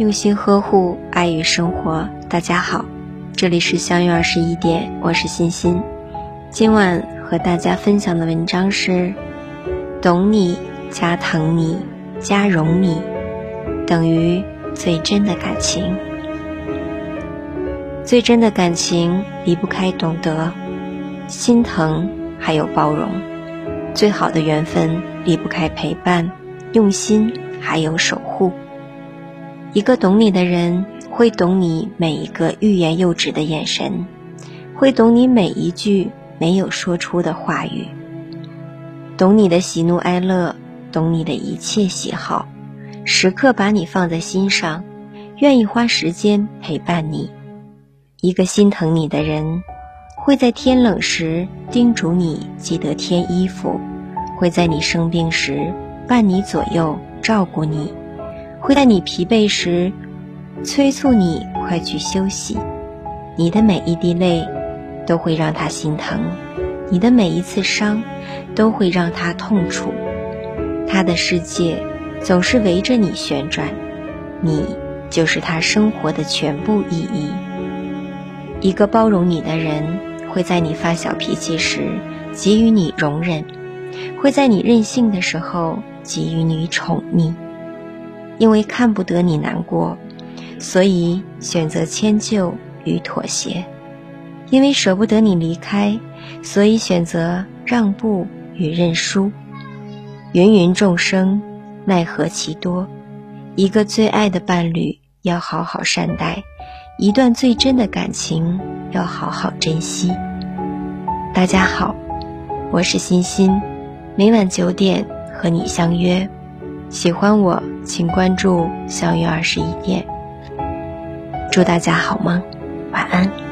用心呵护，爱与生活。大家好，这里是相约二十一点，我是欣欣。今晚和大家分享的文章是：懂你加疼你加容你，等于最真的感情。最真的感情离不开懂得、心疼，还有包容。最好的缘分离不开陪伴、用心，还有守护。一个懂你的人，会懂你每一个欲言又止的眼神，会懂你每一句没有说出的话语，懂你的喜怒哀乐，懂你的一切喜好，时刻把你放在心上，愿意花时间陪伴你。一个心疼你的人，会在天冷时叮嘱你记得添衣服，会在你生病时伴你左右照顾你。会在你疲惫时，催促你快去休息。你的每一滴泪，都会让他心疼；你的每一次伤，都会让他痛楚。他的世界总是围着你旋转，你就是他生活的全部意义。一个包容你的人，会在你发小脾气时给予你容忍，会在你任性的时候给予你宠溺。因为看不得你难过，所以选择迁就与妥协；因为舍不得你离开，所以选择让步与认输。芸芸众生，奈何其多？一个最爱的伴侣，要好好善待；一段最真的感情，要好好珍惜。大家好，我是欣欣，每晚九点和你相约。喜欢我，请关注“相约二十一点”。祝大家好梦，晚安。